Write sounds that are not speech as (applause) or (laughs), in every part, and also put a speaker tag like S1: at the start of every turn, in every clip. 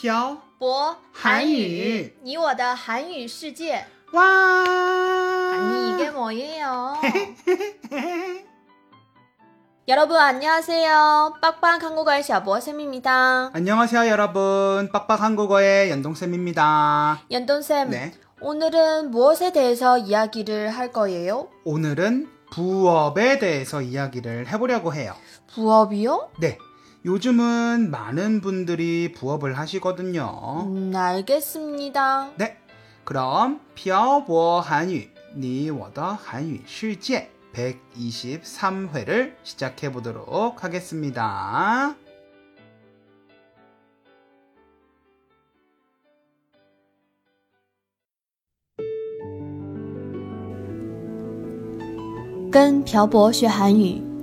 S1: 漂
S2: 博
S1: 韩语
S2: 你我的韩语世界
S1: 와.
S2: 아니 이게 뭐예요? (laughs) 여러분 안녕하세요. 빡빡 한국어의 샤보쌤입니다.
S1: 안녕하세요, 여러분. 빡빡 한국어의 연동쌤입니다.
S2: 연돈쌤,
S1: 네.
S2: 오늘은 무엇에 대해서 이야기를 할 거예요?
S1: 오늘은 부업에 대해서 이야기를 해보려고 해요.
S2: 부업이요?
S1: 네. 요즘은 많은 분들이 부업을 하시거든요.
S2: 음, 알겠습니다.
S1: 네. 그럼 漂泊 한유, 你我的韩语世界 123회를 시작해 보도록 하겠습니다.
S2: “跟朴博学韩语”，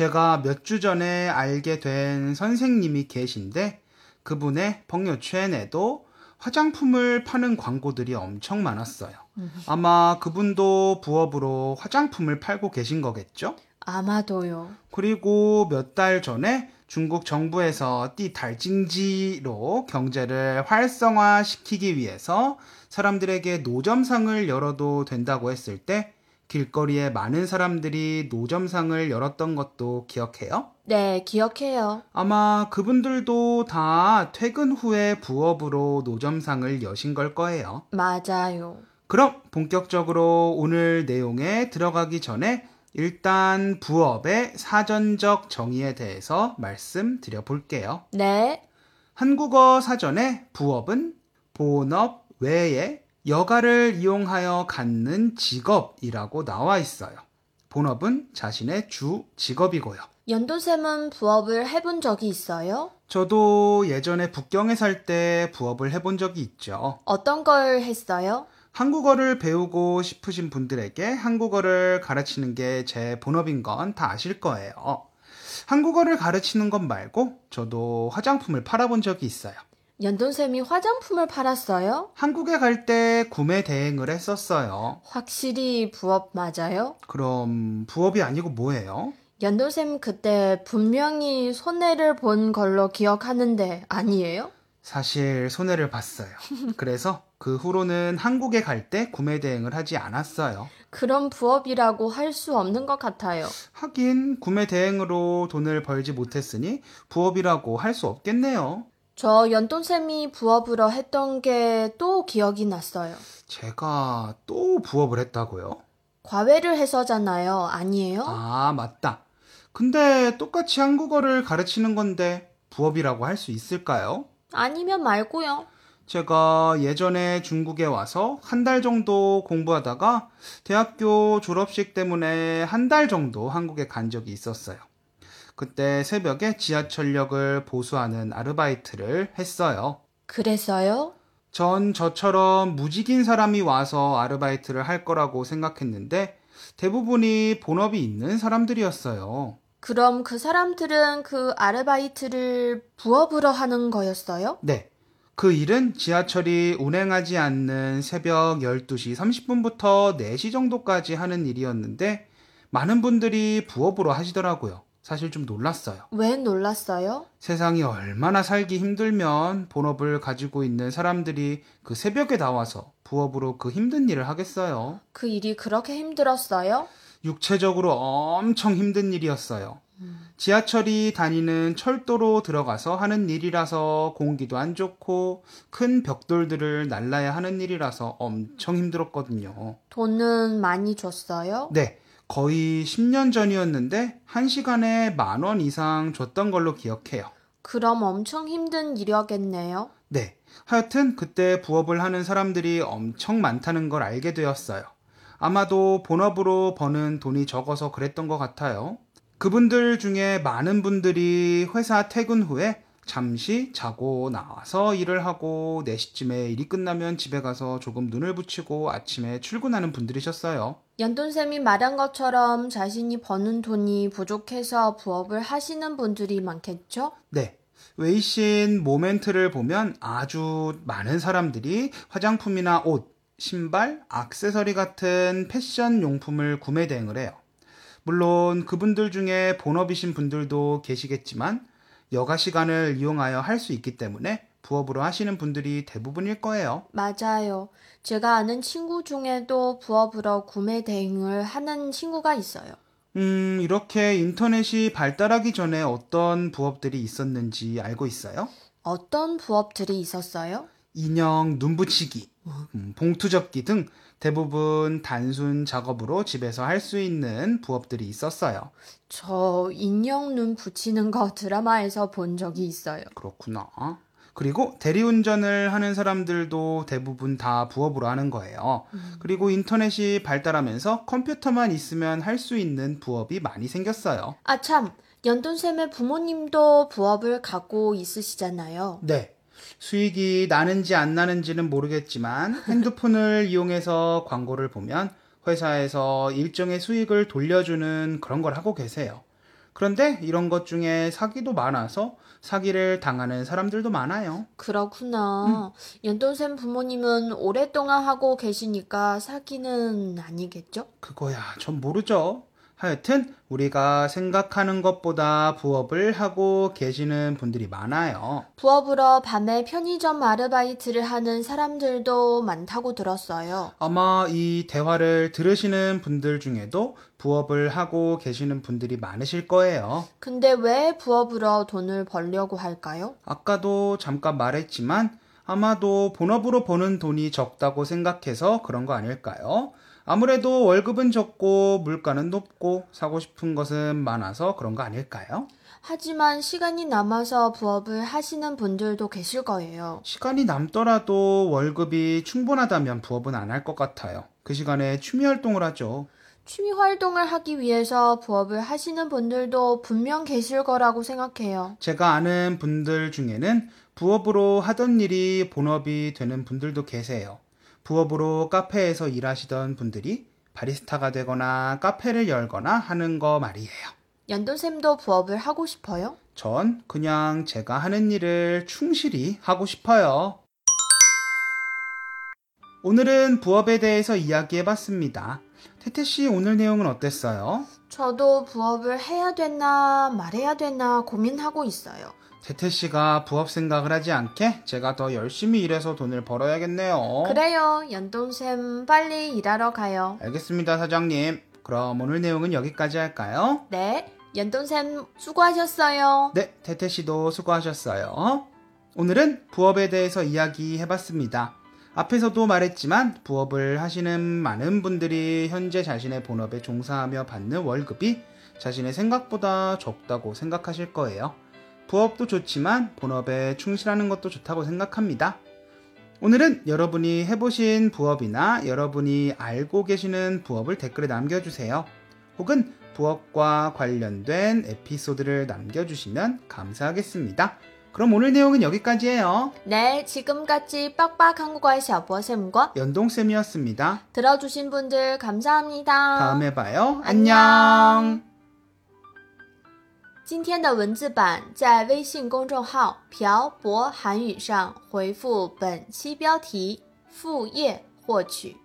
S1: 제가 몇 주 전에 알게 된 선생님이 계신데 그분의 벙여圈에도 화장품을 파는 광고들이 엄청 많았어요. 아마 그분도 부업으로 화장품을 팔고 계신 거겠죠?
S2: 아마도요.
S1: 그리고 몇 달 전에 중국 정부에서 띠 달징지로 경제를 활성화시키기 위해서 사람들에게 노점상을 열어도 된다고 했을 때 길거리에 많은 사람들이 노점상을 열었던 것도 기억해요?
S2: 네, 기억해요.
S1: 아마 그분들도 다 퇴근 후에 부업으로 노점상을 여신 걸 거예요.
S2: 맞아요.
S1: 그럼 본격적으로 오늘 내용에 들어가기 전에 일단 부업의 사전적 정의에 대해서 말씀드려 볼게요.
S2: 네.
S1: 한국어 사전에 부업은 본업 외에 여가를 이용하여 갖는 직업이라고 나와 있어요. 본업은 자신의 주 직업이고요.
S2: 연돈쌤은 부업을 해본 적이 있어요?
S1: 저도 예전에 북경에 살 때 부업을 해본 적이 있죠.
S2: 어떤 걸 했어요?
S1: 한국어를 배우고 싶으신 분들에게 한국어를 가르치는 게 제 본업인 건 다 아실 거예요. 한국어를 가르치는 것 말고 저도 화장품을 팔아본 적이 있어요.
S2: 연돈쌤이 화장품을 팔았어요?
S1: 한국에 갈 때 구매 대행을 했었어요.
S2: 확실히 부업 맞아요?
S1: 그럼 부업이 아니고 뭐예요?
S2: 연돈쌤 그때 분명히 손해를 본 걸로 기억하는데 아니에요?
S1: 사실 손해를 봤어요. 그래서 그 후로는 한국에 갈 때 구매 대행을 하지 않았어요.
S2: 그런 부업이라고 할 수 없는 것 같아요.
S1: 하긴 구매 대행으로 돈을 벌지 못했으니 부업이라고 할 수 없겠네요.
S2: 저 연돈쌤이 부업으로 했던 게 또 기억이 났어요.
S1: 제가 또 부업을 했다고요?
S2: 과외를 해서잖아요. 아니에요?
S1: 아, 맞다. 근데 똑같이 한국어를 가르치는 건데 부업이라고 할 수 있을까요?
S2: 아니면 말고요.
S1: 제가 예전에 중국에 와서 한 달 정도 공부하다가 대학교 졸업식 때문에 한 달 정도 한국에 간 적이 있었어요. 그때 새벽에 지하철역을 보수하는 아르바이트를 했어요.
S2: 그래서요?
S1: 전 저처럼 무직인 사람이 와서 아르바이트를 할 거라고 생각했는데 대부분이 본업이 있는 사람들이었어요.
S2: 그럼 그 사람들은 그 아르바이트를 부업으로 하는 거였어요?
S1: 네. 그 일은 지하철이 운행하지 않는 새벽 12시 30분부터 4시 정도까지 하는 일이었는데 많은 분들이 부업으로 하시더라고요. 사실 좀 놀랐어요.
S2: 왜 놀랐어요?
S1: 세상이 얼마나 살기 힘들면 본업을 가지고 있는 사람들이 그 새벽에 나와서 부업으로 그 힘든 일을 하겠어요.
S2: 그 일이 그렇게 힘들었어요?
S1: 육체적으로 엄청 힘든 일이었어요. 지하철이 다니는 철도로 들어가서 하는 일이라서 공기도 안 좋고 큰 벽돌들을 날라야 하는 일이라서 엄청 힘들었거든요.
S2: 돈은 많이 줬어요?
S1: 네. 거의 10년 전이었는데 1시간에 만 원 이상 줬던 걸로 기억해요.
S2: 그럼 엄청 힘든 일이었겠네요.
S1: 네. 하여튼 그때 부업을 하는 사람들이 엄청 많다는 걸 알게 되었어요. 아마도 본업으로 버는 돈이 적어서 그랬던 것 같아요. 그분들 중에 많은 분들이 회사 퇴근 후에 잠시 자고 나와서 일을 하고 4시쯤에 일이 끝나면 집에 가서 조금 눈을 붙이고 아침에 출근하는 분들이셨어요.
S2: 연돈쌤이 말한 것처럼 자신이 버는 돈이 부족해서 부업을 하시는 분들이 많겠죠?
S1: 네. 웨이신 모멘트를 보면 아주 많은 사람들이 화장품이나 옷, 신발, 악세서리 같은 패션 용품을 구매 대행을 해요. 물론 그분들 중에 본업이신 분들도 계시겠지만 여가 시간을 이용하여 할 수 있기 때문에 부업으로 하시는 분들이 대부분일 거예요.
S2: 맞아요. 제가 아는 친구 중에도 부업으로 구매 대행을 하는 친구가 있어요.
S1: 음, 이렇게 인터넷이 발달하기 전에 어떤 부업들이 있었는지 알고 있어요?
S2: 어떤 부업들이 있었어요?
S1: 인형 눈 붙이기, 음, 봉투 접기 등 대부분 단순 작업으로 집에서 할 수 있는 부업들이 있었어요.
S2: 저 인형 눈 붙이는 거 드라마에서 본 적이 있어요.
S1: 그렇구나. 그리고 대리운전을 하는 사람들도 대부분 다 부업으로 하는 거예요. 그리고 인터넷이 발달하면서 컴퓨터만 있으면 할 수 있는 부업이 많이 생겼어요.
S2: 아, 참. 연돈쌤의 부모님도 부업을 갖고 있으시잖아요.
S1: 네. 수익이 나는지 안 나는지는 모르겠지만 핸드폰을 (laughs) 이용해서 광고를 보면 회사에서 일정의 수익을 돌려주는 그런 걸 하고 계세요. 그런데 이런 것 중에 사기도 많아서 사기를 당하는 사람들도 많아요.
S2: 그렇구나. 연돈쌤 부모님은 오랫동안 하고 계시니까 사기는 아니겠죠?
S1: 그거야, 전 모르죠. 하여튼 우리가 생각하는 것보다 부업을 하고 계시는 분들이 많아요.
S2: 부업으로 밤에 편의점 아르바이트를 하는 사람들도 많다고 들었어요.
S1: 아마 이 대화를 들으시는 분들 중에도 부업을 하고 계시는 분들이 많으실 거예요.
S2: 근데 왜 부업으로 돈을 벌려고 할까요?
S1: 아까도 잠깐 말했지만 아마도 본업으로 버는 돈이 적다고 생각해서 그런 거 아닐까요? 아무래도 월급은 적고 물가는 높고 사고 싶은 것은 많아서 그런 거 아닐까요?
S2: 하지만 시간이 남아서 부업을 하시는 분들도 계실 거예요.
S1: 시간이 남더라도 월급이 충분하다면 부업은 안 할 것 같아요. 그 시간에 취미 활동을 하죠.
S2: 취미 활동을 하기 위해서 부업을 하시는 분들도 분명 계실 거라고 생각해요.
S1: 제가 아는 분들 중에는 부업으로 하던 일이 본업이 되는 분들도 계세요. 부업으로 카페에서 일하시던 분들이 바리스타가 되거나 카페를 열거나 하는 거 말이에요.
S2: 연돈쌤도 부업을 하고 싶어요?
S1: 전 그냥 제가 하는 일을 충실히 하고 싶어요. 오늘은 부업에 대해서 이야기해 봤습니다. 태태 씨 오늘 내용은 어땠어요?
S2: 저도 부업을 해야 되나 말해야 되나 고민하고 있어요.
S1: 태태 씨가 부업 생각을 하지 않게 제가 더 열심히 일해서 돈을 벌어야겠네요.
S2: 그래요. 연돈쌤 빨리 일하러 가요.
S1: 알겠습니다, 사장님. 그럼 오늘 내용은 여기까지 할까요?
S2: 네. 연돈쌤 수고하셨어요.
S1: 네, 태태 씨도 수고하셨어요. 오늘은 부업에 대해서 이야기해 봤습니다. 앞에서도 말했지만 부업을 하시는 많은 분들이 현재 자신의 본업에 종사하며 받는 월급이 자신의 생각보다 적다고 생각하실 거예요. 부업도 좋지만 본업에 충실하는 것도 좋다고 생각합니다. 오늘은 여러분이 해보신 부업이나 여러분이 알고 계시는 부업을 댓글에 남겨주세요. 혹은 부업과 관련된 에피소드를 남겨주시면 감사하겠습니다. 그럼 오늘 내용은 여기까지예요.
S2: 네, 지금까지 빡빡 한 국어의 샤버쌤과
S1: 연동쌤이었습니다.
S2: 들어주신 분들 감사합니다.
S1: 다음에 봐요. 안녕.
S2: 今天的文字版在微信公众号“朴博韩语”上回复本期标题“副业”获取。